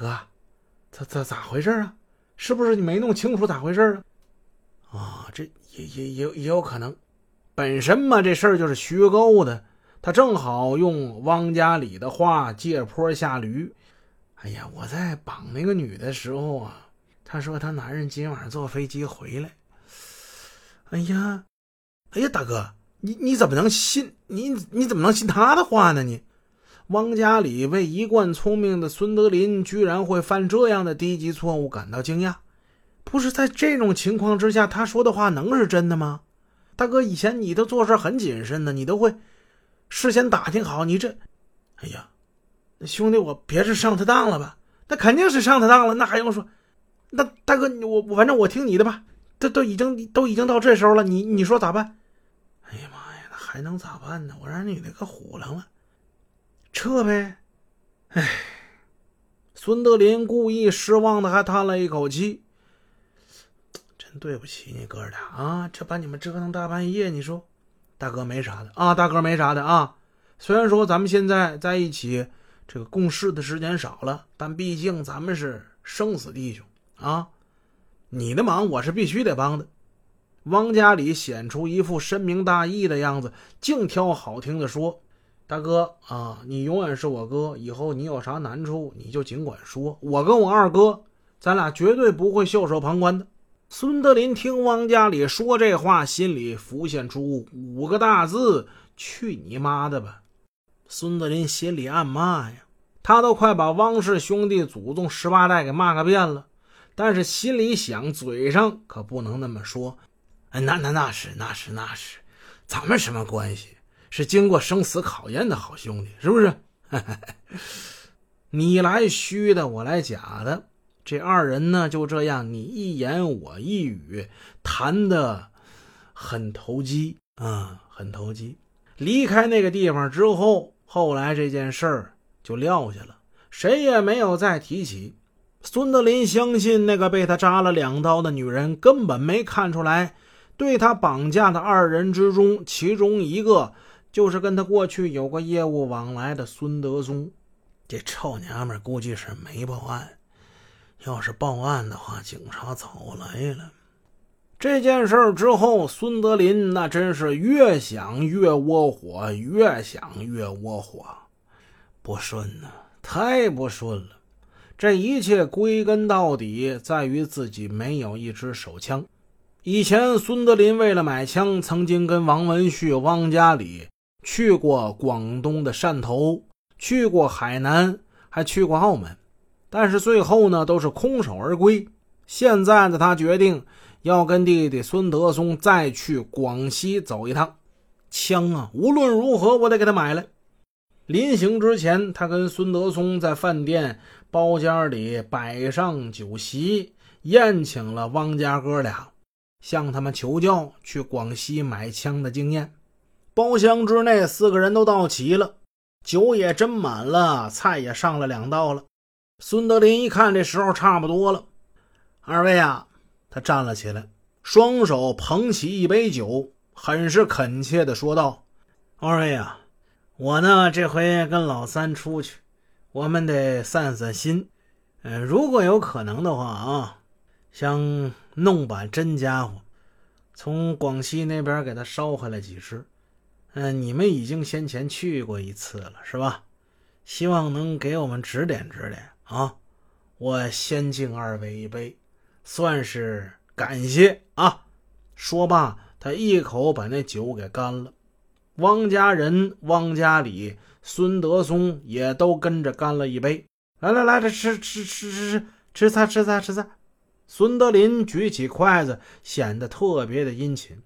哥，咋咋咋回事啊？是不是你没弄清楚咋回事啊？啊，这也也也也有可能。本身嘛，这事儿就是虚构的。他正好用汪家里的话借坡下驴。哎呀，我在绑那个女的时候啊，她说她男人今晚上坐飞机回来。哎呀，哎呀，大哥，你你怎么能信你你怎么能信他的话呢？你汪家里为一贯聪明的孙德林居然会犯这样的低级错误感到惊讶。不是在这种情况之下，他说的话能是真的吗？大哥，以前你都做事很谨慎的，你都会事先打听好。你这，哎呀，兄弟，我别是上他当了吧？那肯定是上他当了，那还用说？那大哥，我我反正我听你的吧。这都已经都已经到这时候了，你你说咋办？哎呀妈呀，那还能咋办呢？我让女的可唬了了，撤呗。哎，孙德林故意失望的还叹了一口气。真对不起你哥俩啊！这把你们折腾大半夜，你说，大哥没啥的啊，大哥没啥的啊。虽然说咱们现在在一起，这个共事的时间少了，但毕竟咱们是生死弟兄啊。你的忙我是必须得帮的。汪家里显出一副深明大义的样子，净挑好听的说：“大哥啊，你永远是我哥，以后你有啥难处你就尽管说，我跟我二哥，咱俩绝对不会袖手旁观的。”孙德林听汪家里说这话，心里浮现出五个大字：“去你妈的吧！”孙德林心里暗骂呀，他都快把汪氏兄弟祖宗十八代给骂个遍了，但是心里想，嘴上可不能那么说。哎，那那那是那是那是，咱们什么关系？是经过生死考验的好兄弟，是不是？你来虚的，我来假的。这二人呢，就这样你一言我一语，谈的很投机啊，很投机。离开那个地方之后，后来这件事儿就撂下了，谁也没有再提起。孙德林相信，那个被他扎了两刀的女人根本没看出来，对他绑架的二人之中，其中一个就是跟他过去有过业务往来的孙德松。这臭娘们估计是没报案。要是报案的话，警察早来了。这件事之后，孙德林那真是越想越窝火，越想越窝火，不顺呐，太不顺了。这一切归根到底在于自己没有一支手枪。以前，孙德林为了买枪，曾经跟王文旭、汪家里去过广东的汕头，去过海南，还去过澳门。但是最后呢，都是空手而归。现在的，他决定要跟弟弟孙德松再去广西走一趟。枪啊，无论如何我得给他买来。临行之前，他跟孙德松在饭店包间里摆上酒席，宴请了汪家哥俩，向他们求教去广西买枪的经验。包厢之内，四个人都到齐了，酒也斟满了，菜也上了两道了。孙德林一看，这时候差不多了。二位啊，他站了起来，双手捧起一杯酒，很是恳切地说道：“二位啊，我呢这回跟老三出去，我们得散散心。嗯，如果有可能的话啊，想弄把真家伙，从广西那边给他捎回来几支。嗯，你们已经先前去过一次了，是吧？希望能给我们指点指点。”啊，我先敬二位一杯，算是感谢啊！说罢，他一口把那酒给干了。汪家人、汪家里、孙德松也都跟着干了一杯。来来来，这吃吃吃吃吃吃菜吃菜吃菜！孙德林举起筷子，显得特别的殷勤。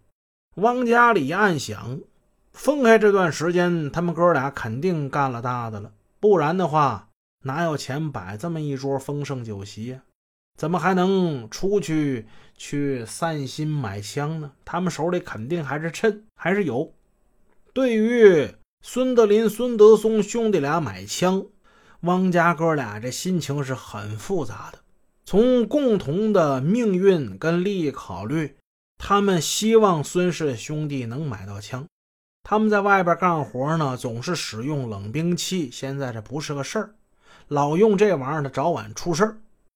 汪家里暗想：分开这段时间，他们哥俩肯定干了大的了，不然的话。哪有钱摆这么一桌丰盛酒席呀？怎么还能出去去散心买枪呢？他们手里肯定还是趁还是有。对于孙德林、孙德松兄弟俩买枪，汪家哥俩这心情是很复杂的。从共同的命运跟利益考虑，他们希望孙氏兄弟能买到枪。他们在外边干活呢，总是使用冷兵器，现在这不是个事儿。老用这玩意儿，他早晚出事儿。